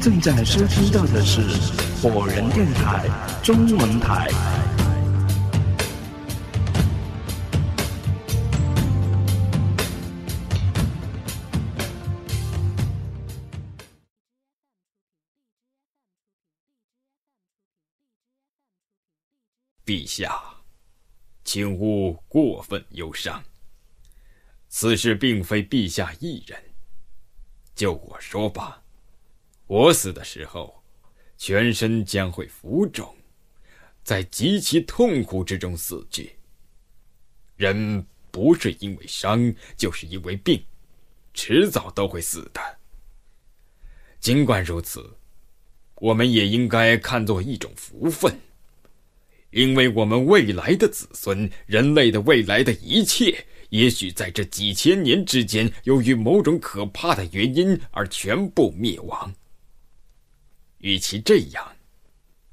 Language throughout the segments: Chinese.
正在收听到的是火人电台中文台。陛下，请勿过分忧伤。此事并非陛下一人。就我说吧，我死的时候，全身将会浮肿，在极其痛苦之中死去。人不是因为伤，就是因为病，迟早都会死的。尽管如此，我们也应该看作一种福分。因为我们未来的子孙，人类的未来的一切，也许在这几千年之间，由于某种可怕的原因而全部灭亡。与其这样，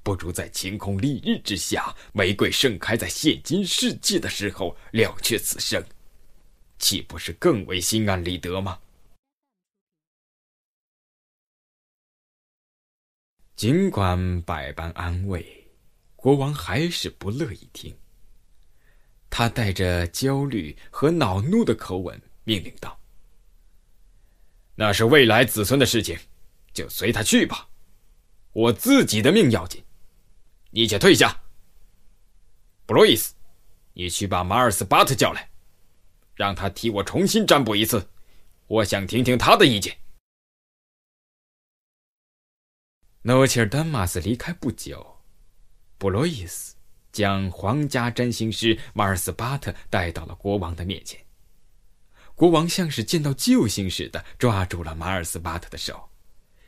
不如在晴空丽日之下，玫瑰盛开在现今世界的时候了却此生，岂不是更为心安理得吗？尽管百般安慰。国王还是不乐意听。他带着焦虑和恼怒的口吻命令道：“那是未来子孙的事情，就随他去吧。我自己的命要紧，你且退下。布洛伊斯，你去把马尔斯巴特叫来，让他替我重新占卜一次，我想听听他的意见。”诺切尔丹马斯离开不久。布洛伊斯将皇家占星师马尔斯巴特带到了国王的面前。国王像是见到救星似的，抓住了马尔斯巴特的手，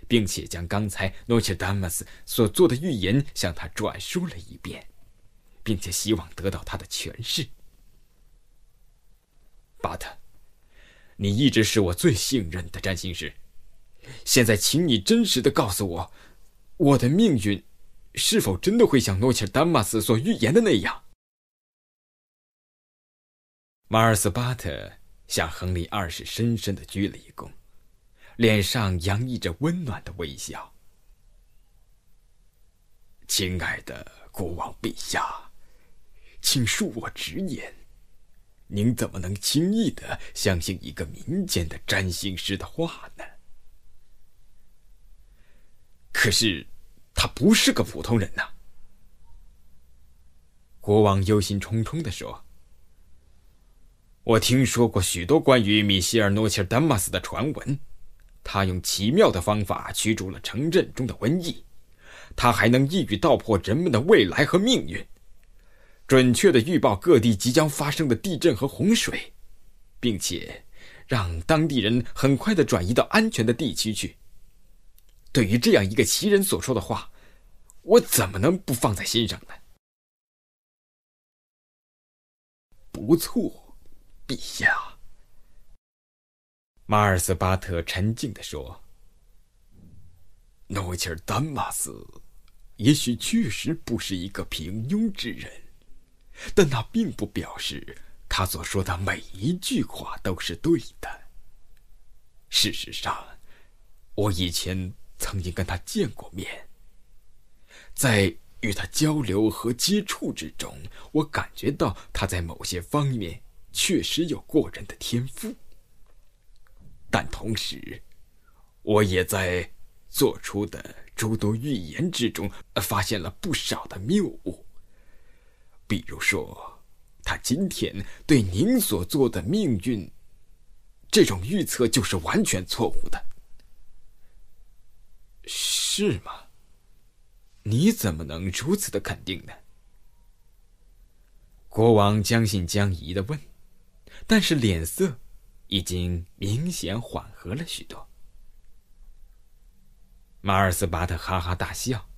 并且将刚才诺切丹马斯所做的预言向他转述了一遍，并且希望得到他的诠释。巴特，你一直是我最信任的占星师，现在请你真实的告诉我，我的命运。是否真的会像诺切尔丹马斯所预言的那样？马尔斯巴特向亨利二世深深的鞠了一躬，脸上洋溢着温暖的微笑。亲爱的国王陛下，请恕我直言，您怎么能轻易的相信一个民间的占星师的话呢？可是。他不是个普通人呐！国王忧心忡忡的说：“我听说过许多关于米歇尔·诺切尔丹马斯的传闻，他用奇妙的方法驱逐了城镇中的瘟疫，他还能一语道破人们的未来和命运，准确的预报各地即将发生的地震和洪水，并且让当地人很快的转移到安全的地区去。”对于这样一个奇人所说的话，我怎么能不放在心上呢？不错，陛下。马尔斯巴特沉静地说：“诺切尔丹马斯也许确实不是一个平庸之人，但那并不表示他所说的每一句话都是对的。事实上，我以前……”曾经跟他见过面，在与他交流和接触之中，我感觉到他在某些方面确实有过人的天赋。但同时，我也在做出的诸多预言之中发现了不少的谬误。比如说，他今天对您所做的命运这种预测就是完全错误的。是吗？你怎么能如此的肯定呢？国王将信将疑的问，但是脸色已经明显缓和了许多。马尔斯巴特哈哈大笑：“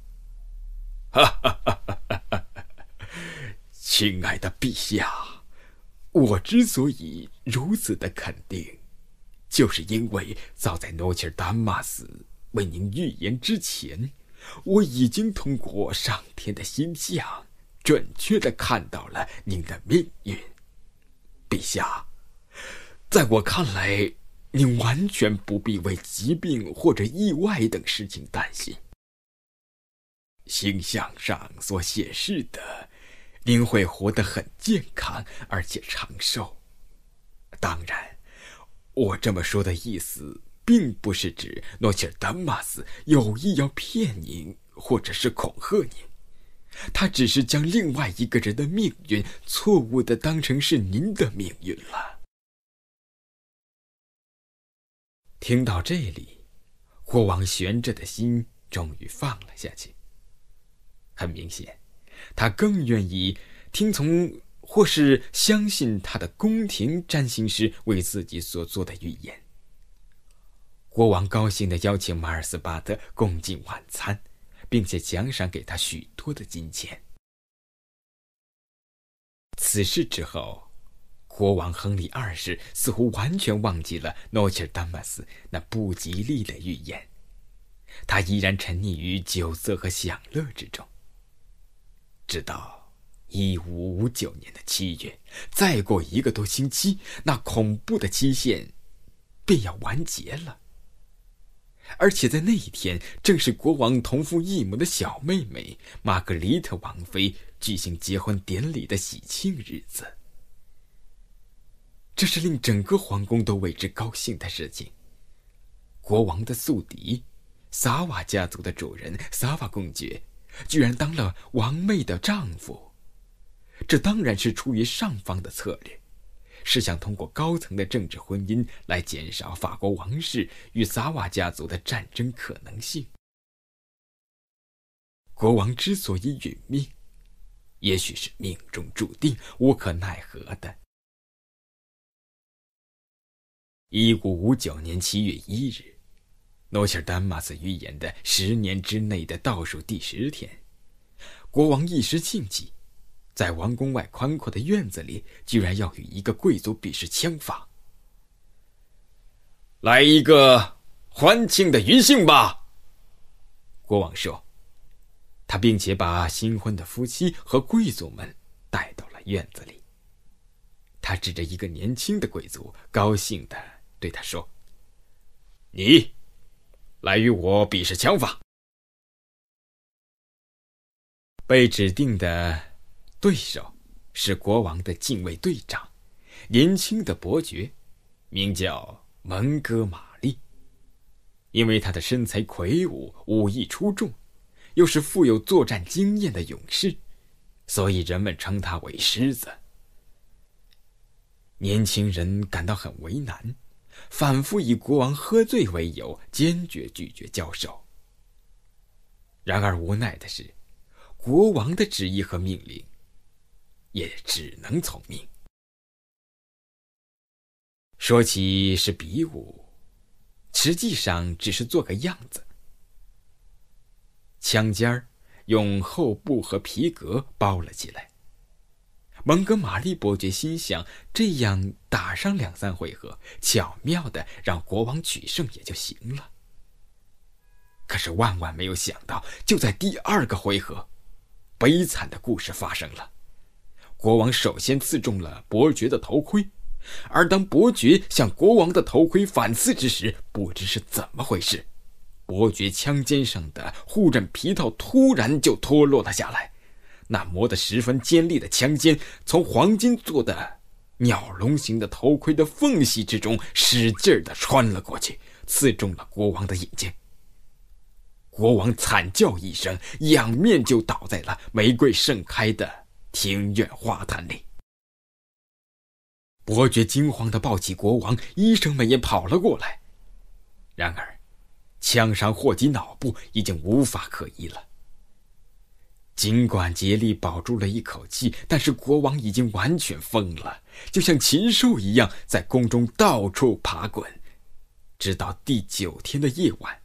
哈哈哈哈哈！亲爱的陛下，我之所以如此的肯定，就是因为早在诺切尔丹马斯。”为您预言之前，我已经通过上天的星象，准确的看到了您的命运。陛下，在我看来，您完全不必为疾病或者意外等事情担心。星象上所显示的，您会活得很健康，而且长寿。当然，我这么说的意思，并不是指诺切尔丹马斯有意要骗您，或者是恐吓您。他只是将另外一个人的命运错误的当成是您的命运了。听到这里，国王悬着的心终于放了下去。很明显，他更愿意听从或是相信他的宫廷占星师为自己所做的预言。国王高兴的邀请马尔斯巴特共进晚餐，并且奖赏给他许多的金钱。此事之后。国王亨利二世似乎完全忘记了诺切尔丹马斯那不吉利的预言，他依然沉溺于酒色和享乐之中。直到一五五九年的七月，再过一个多星期，那恐怖的期限便要完结了。而且在那一天，正是国王同父异母的小妹妹玛格丽特王妃举行结婚典礼的喜庆日子。这是令整个皇宫都为之高兴的事情。国王的宿敌，萨瓦家族的主人萨瓦公爵，居然当了王妹的丈夫。这当然是出于上方的策略，是想通过高层的政治婚姻来减少法国王室与萨瓦家族的战争可能性。国王之所以殒命，也许是命中注定、无可奈何的。一五五九年七月一日，诺切尔丹马斯预言的十年之内的倒数第十天，国王一时兴起，在王宫外宽阔的院子里，居然要与一个贵族比试枪法。来一个欢庆的余兴吧！国王说，他并且把新婚的夫妻和贵族们带到了院子里。他指着一个年轻的贵族，高兴的。对他说：“你来与我比试枪法。”被指定的对手是国王的禁卫队长，年轻的伯爵，名叫蒙哥马利。因为他的身材魁梧，武艺出众，又是富有作战经验的勇士，所以人们称他为“狮子”。年轻人感到很为难。反复以国王喝醉为由，坚决拒绝交手。然而无奈的是，国王的旨意和命令，也只能从命。说起是比武，实际上只是做个样子。枪尖儿用厚布和皮革包了起来。蒙哥马利伯爵心想：这样打上两三回合，巧妙的让国王取胜也就行了。可是万万没有想到，就在第二个回合，悲惨的故事发生了。国王首先刺中了伯爵的头盔，而当伯爵向国王的头盔反刺之时，不知是怎么回事，伯爵枪尖上的护刃皮套突然就脱落了下来。那磨得十分尖利的枪尖，从黄金做的鸟笼形的头盔的缝隙之中使劲的穿了过去，刺中了国王的眼睛。国王惨叫一声，仰面就倒在了玫瑰盛开的庭院花坛里。伯爵惊慌的抱起国王，医生们也跑了过来。然而，枪伤祸及脑部，已经无法可医了。尽管竭力保住了一口气，但是国王已经完全疯了，就像禽兽一样在宫中到处爬滚，直到第九天的夜晚，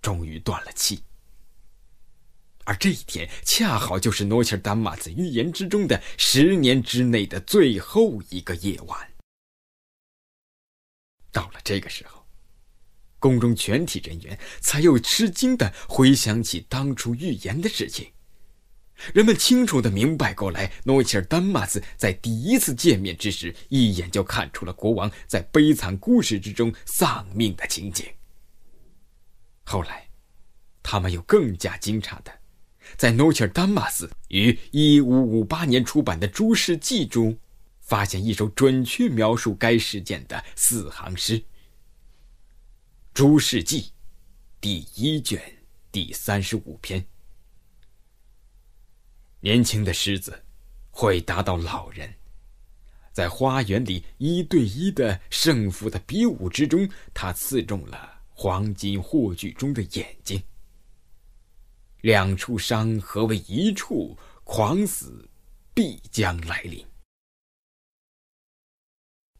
终于断了气。而这一天恰好就是诺切尔丹马斯预言之中的十年之内的最后一个夜晚。到了这个时候。宫中全体人员才又吃惊的回想起当初预言的事情。人们清楚的明白过来，诺切尔丹马斯在第一次见面之时，一眼就看出了国王在悲惨故事之中丧命的情景。后来，他们又更加惊诧的，在诺切尔丹马斯于一五五八年出版的《诸事记》中，发现一首准确描述该事件的四行诗，《诸事记》第一卷第三十五篇。年轻的狮子会打倒老人，在花园里一对一的胜负的比武之中，他刺中了黄金霍炬中的眼睛。两处伤合为一处，狂死必将来临。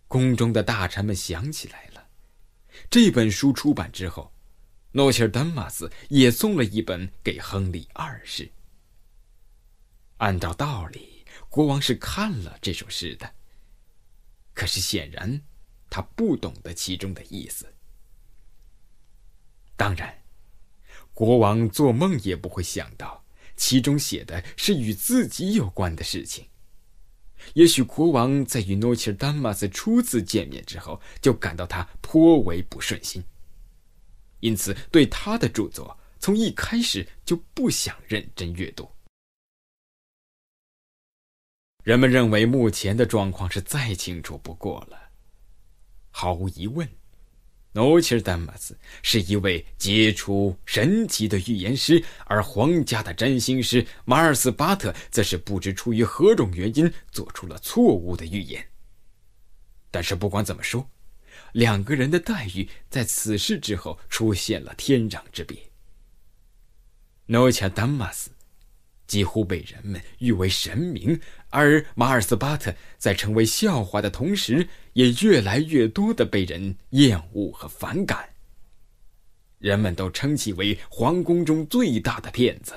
宫中的大臣们想起来了，这本书出版之后，诺切尔丹马斯也送了一本给亨利二世。按照道理，国王是看了这首诗的。可是显然，他不懂得其中的意思。当然，国王做梦也不会想到，其中写的是与自己有关的事情。也许国王在与诺切尔丹马斯初次见面之后，就感到他颇为不顺心，因此对他的著作从一开始就不想认真阅读。人们认为目前的状况是再清楚不过了。毫无疑问，诺切尔丹马斯是一位杰出神奇的预言师，而皇家的占星师马尔斯巴特则是不知出于何种原因做出了错误的预言。但是不管怎么说，两个人的待遇在此事之后出现了天壤之别。诺切尔丹马斯。几乎被人们誉为神明，而马尔斯巴特在成为笑话的同时，也越来越多的被人厌恶和反感。人们都称其为皇宫中最大的骗子。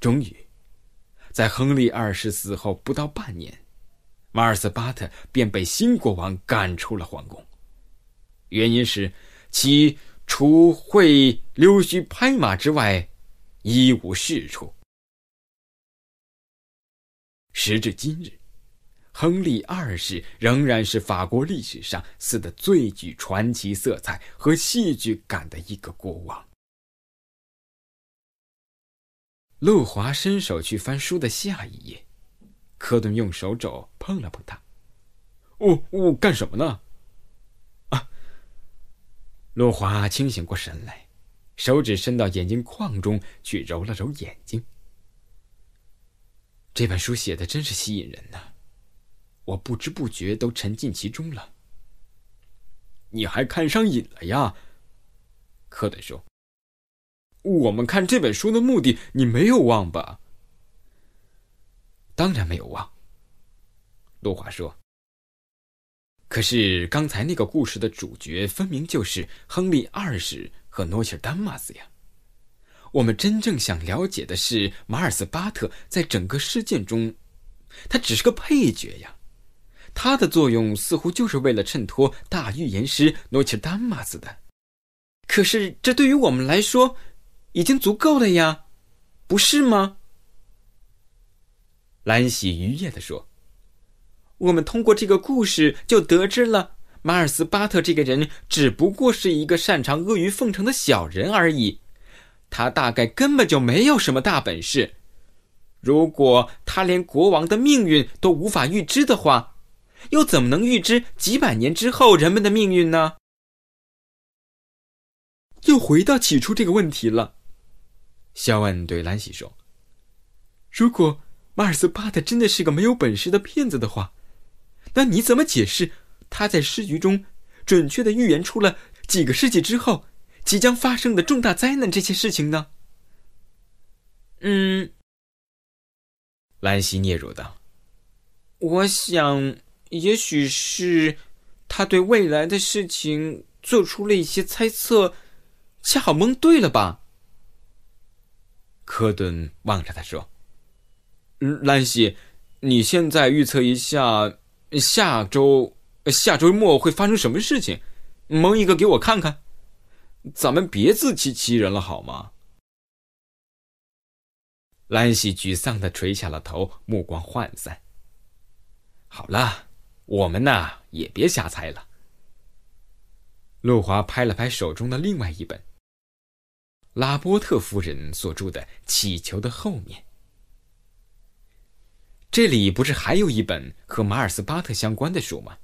终于，在亨利二世死后不到半年，马尔斯巴特便被新国王赶出了皇宫，原因是其除会溜须拍马之外。一无是处。时至今日，亨利二世仍然是法国历史上死的最具传奇色彩和戏剧感的一个国王。路华伸手去翻书的下一页，科顿用手肘碰了碰他。“哦哦，干什么呢？”啊！路华清醒过神来。手指伸到眼睛眶中去揉了揉眼睛。这本书写的真是吸引人呐，我不知不觉都沉浸其中了。你还看上瘾了呀？科顿说：“我们看这本书的目的，你没有忘吧？”当然没有忘。陆华说：“可是刚才那个故事的主角，分明就是亨利二世。”和诺切尔丹马斯呀，我们真正想了解的是马尔斯巴特在整个事件中，他只是个配角呀，他的作用似乎就是为了衬托大预言师诺切尔丹马斯的。可是这对于我们来说，已经足够了呀，不是吗？兰喜愉悦地说：“我们通过这个故事就得知了。”马尔斯巴特这个人只不过是一个擅长阿谀奉承的小人而已，他大概根本就没有什么大本事。如果他连国王的命运都无法预知的话，又怎么能预知几百年之后人们的命运呢？又回到起初这个问题了，肖恩对兰西说：“如果马尔斯巴特真的是个没有本事的骗子的话，那你怎么解释？”他在诗局中准确的预言出了几个世纪之后即将发生的重大灾难这些事情呢？嗯，兰西嗫嚅道：“我想，也许是他对未来的事情做出了一些猜测，恰好蒙对了吧？”科顿望着他说：“嗯，兰西，你现在预测一下下周。”下周末会发生什么事情？蒙一个给我看看。咱们别自欺欺人了，好吗？兰西沮丧的垂下了头，目光涣散。好了，我们呐也别瞎猜了。路华拍了拍手中的另外一本，拉波特夫人所著的《乞求的后面》。这里不是还有一本和马尔斯巴特相关的书吗？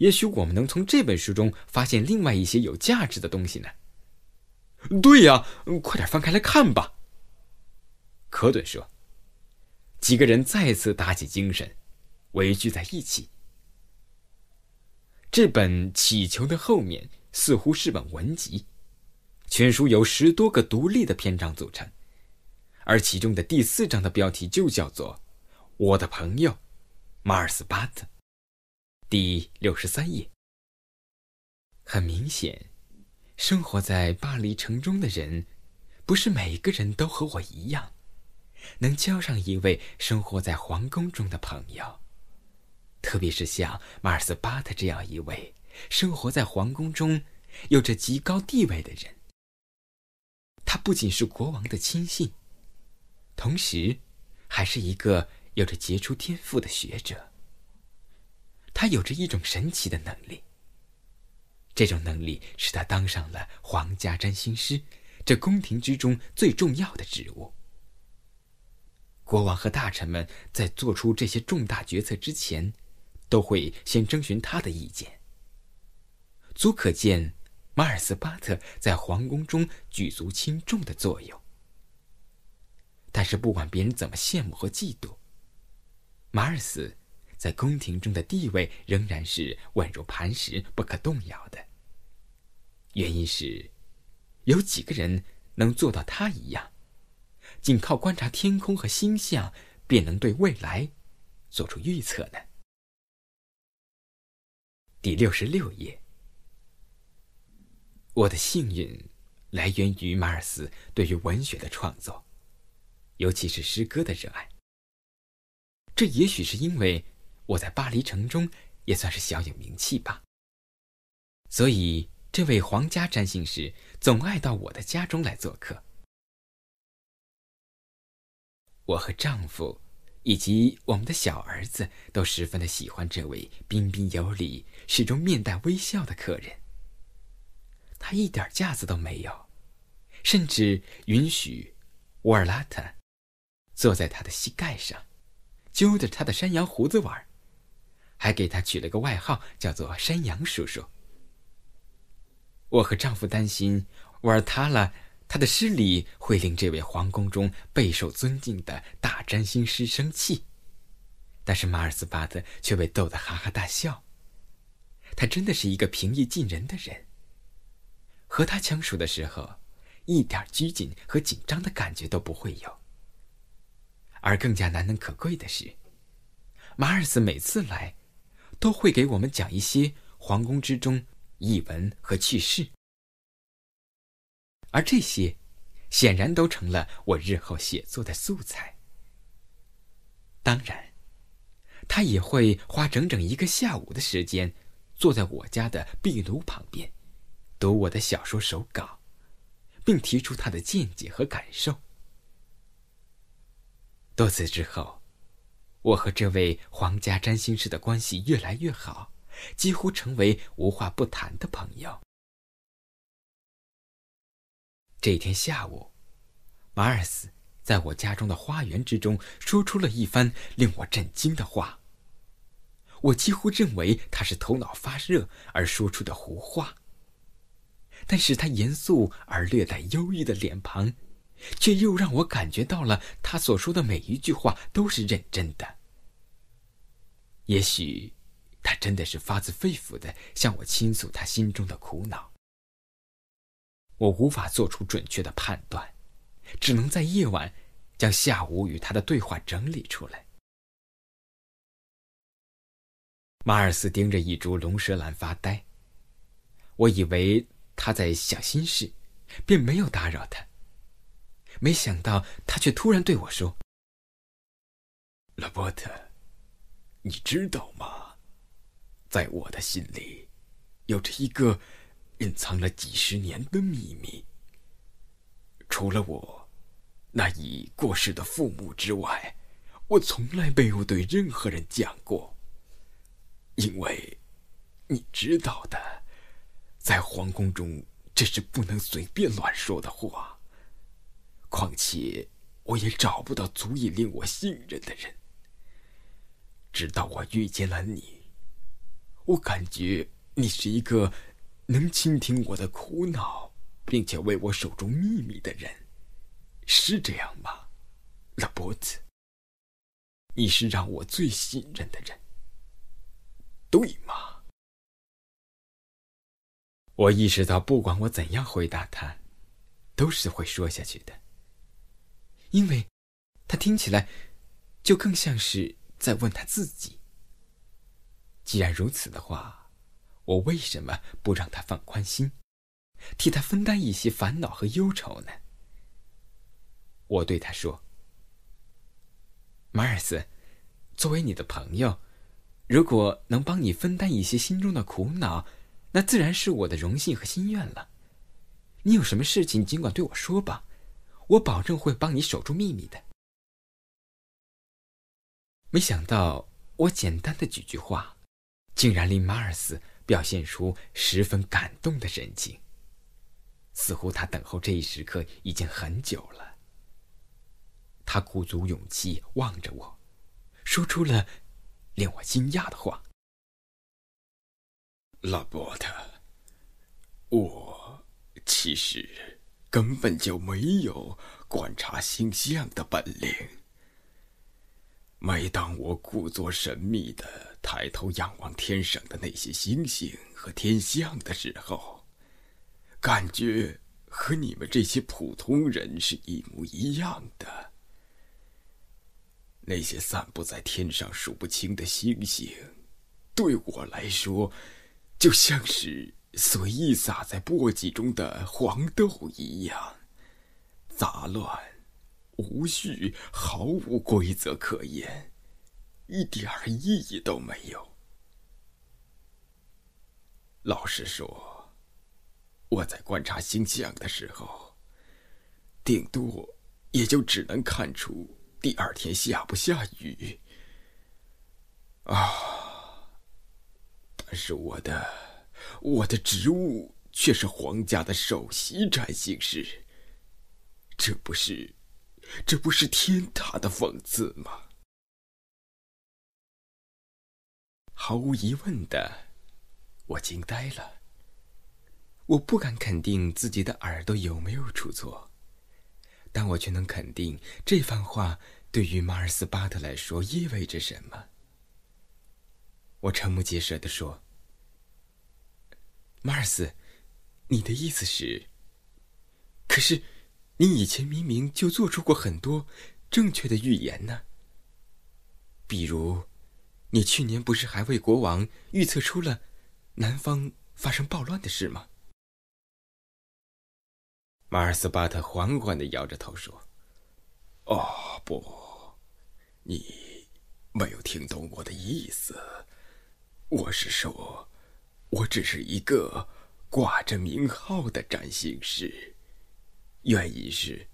也许我们能从这本书中发现另外一些有价值的东西呢。对呀，快点翻开来看吧。科顿说。几个人再次打起精神，围聚在一起。这本《祈求》的后面似乎是本文集，全书由十多个独立的篇章组成，而其中的第四章的标题就叫做《我的朋友马尔斯巴特》。第六十三页。很明显，生活在巴黎城中的人，不是每个人都和我一样，能交上一位生活在皇宫中的朋友。特别是像马尔斯巴特这样一位生活在皇宫中、有着极高地位的人。他不仅是国王的亲信，同时，还是一个有着杰出天赋的学者。他有着一种神奇的能力。这种能力使他当上了皇家占星师，这宫廷之中最重要的职务。国王和大臣们在做出这些重大决策之前，都会先征询他的意见。足可见马尔斯巴特在皇宫中举足轻重的作用。但是，不管别人怎么羡慕和嫉妒，马尔斯。在宫廷中的地位仍然是稳如磐石、不可动摇的。原因是，有几个人能做到他一样，仅靠观察天空和星象便能对未来做出预测呢？第六十六页，我的幸运来源于马尔斯对于文学的创作，尤其是诗歌的热爱。这也许是因为。我在巴黎城中也算是小有名气吧，所以这位皇家占星师总爱到我的家中来做客。我和丈夫以及我们的小儿子都十分的喜欢这位彬彬有礼、始终面带微笑的客人。他一点架子都没有，甚至允许沃尔拉特坐在他的膝盖上，揪着他的山羊胡子玩。还给他取了个外号，叫做“山羊叔叔”。我和丈夫担心玩他了，他的失礼会令这位皇宫中备受尊敬的大占星师生气。但是马尔斯巴特却被逗得哈哈大笑。他真的是一个平易近人的人。和他相处的时候，一点拘谨和紧张的感觉都不会有。而更加难能可贵的是，马尔斯每次来。都会给我们讲一些皇宫之中异闻和趣事，而这些显然都成了我日后写作的素材。当然，他也会花整整一个下午的时间，坐在我家的壁炉旁边，读我的小说手稿，并提出他的见解和感受。多次之后。我和这位皇家占星师的关系越来越好，几乎成为无话不谈的朋友。这天下午，马尔斯在我家中的花园之中说出了一番令我震惊的话。我几乎认为他是头脑发热而说出的胡话，但是他严肃而略带忧郁的脸庞。却又让我感觉到了，他所说的每一句话都是认真的。也许，他真的是发自肺腑的向我倾诉他心中的苦恼。我无法做出准确的判断，只能在夜晚将下午与他的对话整理出来。马尔斯盯着一株龙舌兰发呆，我以为他在想心事，便没有打扰他。没想到他却突然对我说：“罗伯特，你知道吗？在我的心里，有着一个隐藏了几十年的秘密。除了我，那已过世的父母之外，我从来没有对任何人讲过。因为，你知道的，在皇宫中这是不能随便乱说的话。况且，我也找不到足以令我信任的人。直到我遇见了你，我感觉你是一个能倾听我的苦恼，并且为我守住秘密的人，是这样吗，拉波子？你是让我最信任的人，对吗？我意识到，不管我怎样回答他，都是会说下去的，因为，他听起来就更像是。在问他自己。既然如此的话，我为什么不让他放宽心，替他分担一些烦恼和忧愁呢？我对他说：“马尔斯，作为你的朋友，如果能帮你分担一些心中的苦恼，那自然是我的荣幸和心愿了。你有什么事情，尽管对我说吧，我保证会帮你守住秘密的。”没想到，我简单的几句话，竟然令马尔斯表现出十分感动的神情。似乎他等候这一时刻已经很久了。他鼓足勇气望着我，说出了令我惊讶的话：“拉波特，我其实根本就没有观察星象的本领。”每当我故作神秘的抬头仰望天上的那些星星和天象的时候，感觉和你们这些普通人是一模一样的。那些散布在天上数不清的星星，对我来说，就像是随意撒在簸箕中的黄豆一样，杂乱。无序，毫无规则可言，一点儿意义都没有。老实说，我在观察星象的时候，顶多也就只能看出第二天下不下雨。啊！但是我的我的职务却是皇家的首席占星师，这不是？这不是天大的讽刺吗？毫无疑问的，我惊呆了。我不敢肯定自己的耳朵有没有出错，但我却能肯定这番话对于马尔斯巴特来说意味着什么。我瞠目结舌的说：“马尔斯，你的意思是？可是……”你以前明明就做出过很多正确的预言呢。比如，你去年不是还为国王预测出了南方发生暴乱的事吗？马尔斯巴特缓缓的摇着头说：“哦，不，你没有听懂我的意思。我是说，我只是一个挂着名号的占星师。”原因是，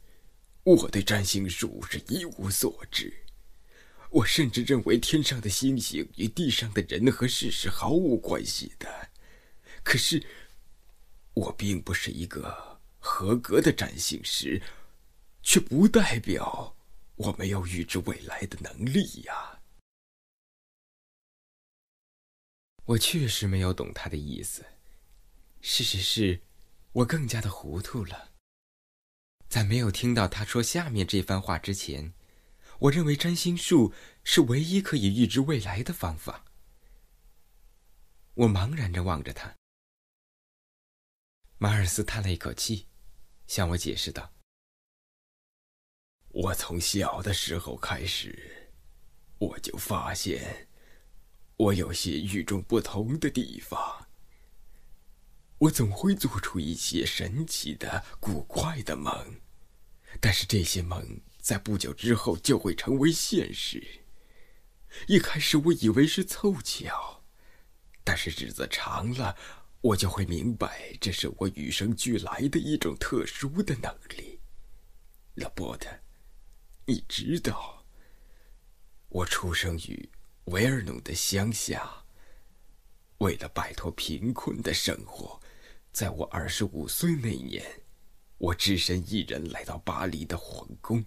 我对占星术是一无所知。我甚至认为天上的星星与地上的人和事是毫无关系的。可是，我并不是一个合格的占星师，却不代表我没有预知未来的能力呀。我确实没有懂他的意思。事实是，我更加的糊涂了。在没有听到他说下面这番话之前，我认为占星术是唯一可以预知未来的方法。我茫然着望着他。马尔斯叹了一口气，向我解释道：“我从小的时候开始，我就发现我有些与众不同的地方。我总会做出一些神奇的、古怪的梦。”但是这些梦在不久之后就会成为现实。一开始我以为是凑巧，但是日子长了，我就会明白这是我与生俱来的一种特殊的能力。拉波特，你知道，我出生于维尔农的乡下。为了摆脱贫困的生活，在我二十五岁那年，我只身一人来到巴黎的皇宫，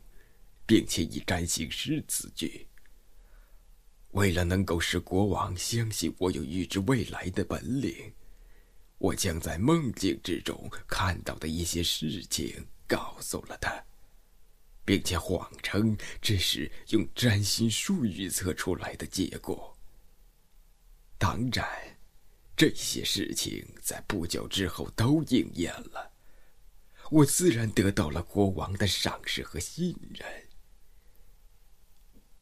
并且以占星师自居。为了能够使国王相信我有预知未来的本领，我将在梦境之中看到的一些事情告诉了他，并且谎称这是用占星术预测出来的结果。当然。这些事情在不久之后都应验了，我自然得到了国王的赏识和信任。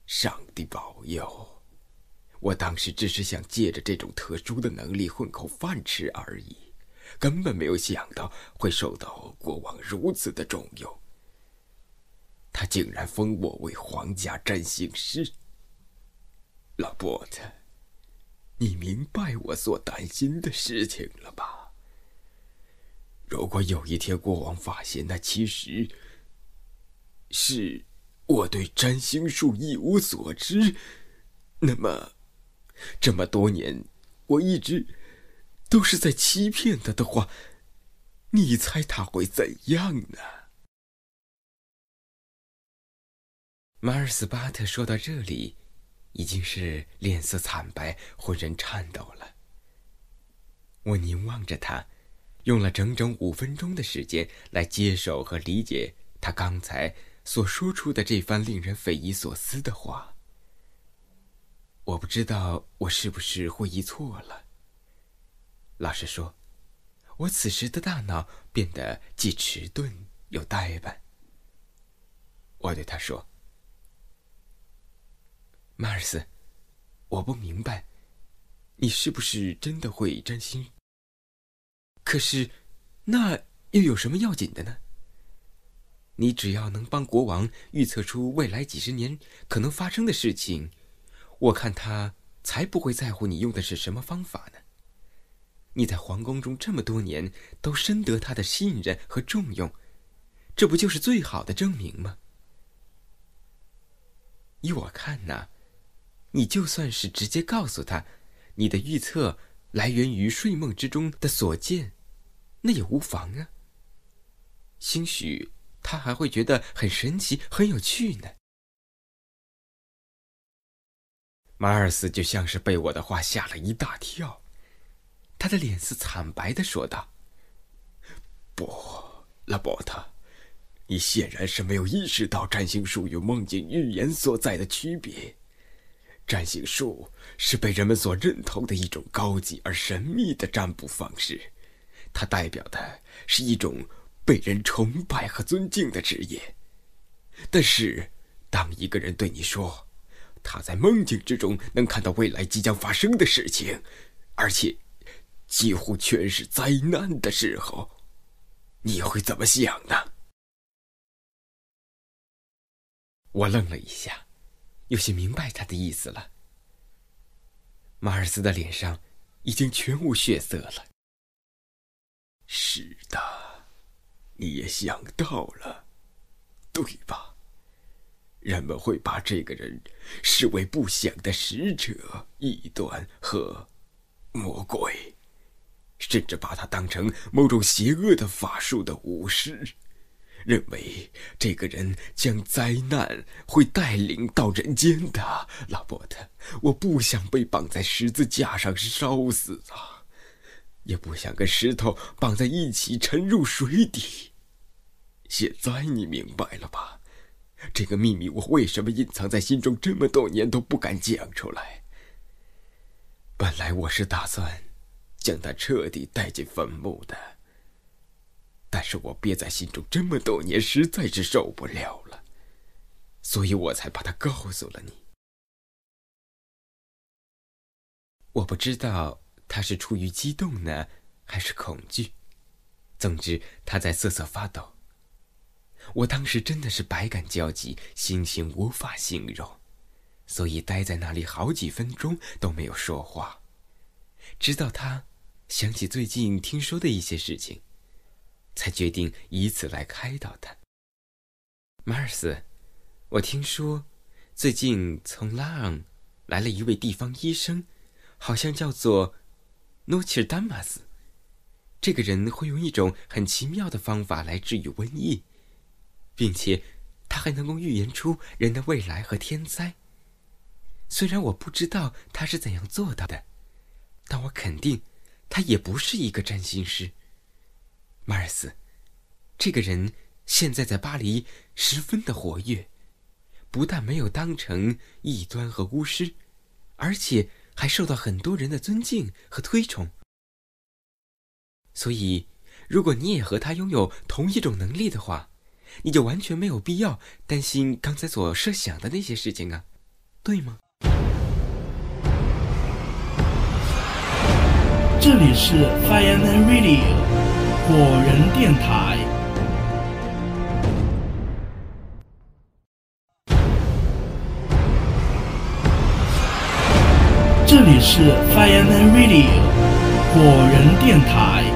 上帝保佑！我当时只是想借着这种特殊的能力混口饭吃而已，根本没有想到会受到国王如此的重用。他竟然封我为皇家占星师，拉波特。你明白我所担心的事情了吧？如果有一天国王发现那其实是我对占星术一无所知，那么这么多年我一直都是在欺骗他的话，你猜他会怎样呢？马尔斯巴特说到这里。已经是脸色惨白，浑身颤抖了。我凝望着他，用了整整五分钟的时间来接受和理解他刚才所说出的这番令人匪夷所思的话。我不知道我是不是会意错了。老实说，我此时的大脑变得既迟钝又呆板。我对他说。马尔斯，我不明白，你是不是真的会占星？可是，那又有什么要紧的呢？你只要能帮国王预测出未来几十年可能发生的事情，我看他才不会在乎你用的是什么方法呢。你在皇宫中这么多年，都深得他的信任和重用，这不就是最好的证明吗？依我看呢。你就算是直接告诉他，你的预测来源于睡梦之中的所见，那也无妨啊。兴许他还会觉得很神奇、很有趣呢。马尔斯就像是被我的话吓了一大跳，他的脸色惨白的说道：“不，拉伯特，你显然是没有意识到占星术与梦境预言所在的区别。”占星术是被人们所认同的一种高级而神秘的占卜方式，它代表的是一种被人崇拜和尊敬的职业。但是，当一个人对你说他在梦境之中能看到未来即将发生的事情，而且几乎全是灾难的时候，你会怎么想呢？我愣了一下。有些明白他的意思了。马尔斯的脸上已经全无血色了。是的，你也想到了，对吧？人们会把这个人视为不祥的使者、异端和魔鬼，甚至把他当成某种邪恶的法术的巫师。认为这个人将灾难会带领到人间的拉波特，我不想被绑在十字架上烧死啊，也不想跟石头绑在一起沉入水底。现在你明白了吧？这个秘密我为什么隐藏在心中这么多年都不敢讲出来？本来我是打算将他彻底带进坟墓的。但是我憋在心中这么多年，实在是受不了了，所以我才把它告诉了你。我不知道他是出于激动呢，还是恐惧，总之他在瑟瑟发抖。我当时真的是百感交集，心情无法形容，所以待在那里好几分钟都没有说话，直到他想起最近听说的一些事情。才决定以此来开导他。马尔斯，我听说，最近从拉昂来了一位地方医生，好像叫做诺切尔丹马斯。这个人会用一种很奇妙的方法来治愈瘟疫，并且他还能够预言出人的未来和天灾。虽然我不知道他是怎样做到的，但我肯定他也不是一个占星师。马尔斯，这个人现在在巴黎十分的活跃。不但没有当成异端和巫师，而且还受到很多人的尊敬和推崇。所以，如果你也和他拥有同一种能力的话，你就完全没有必要担心刚才所设想的那些事情啊，对吗？这里是 Fireman Radio 果仁电台。这里是 Fireman Radio 果仁电台。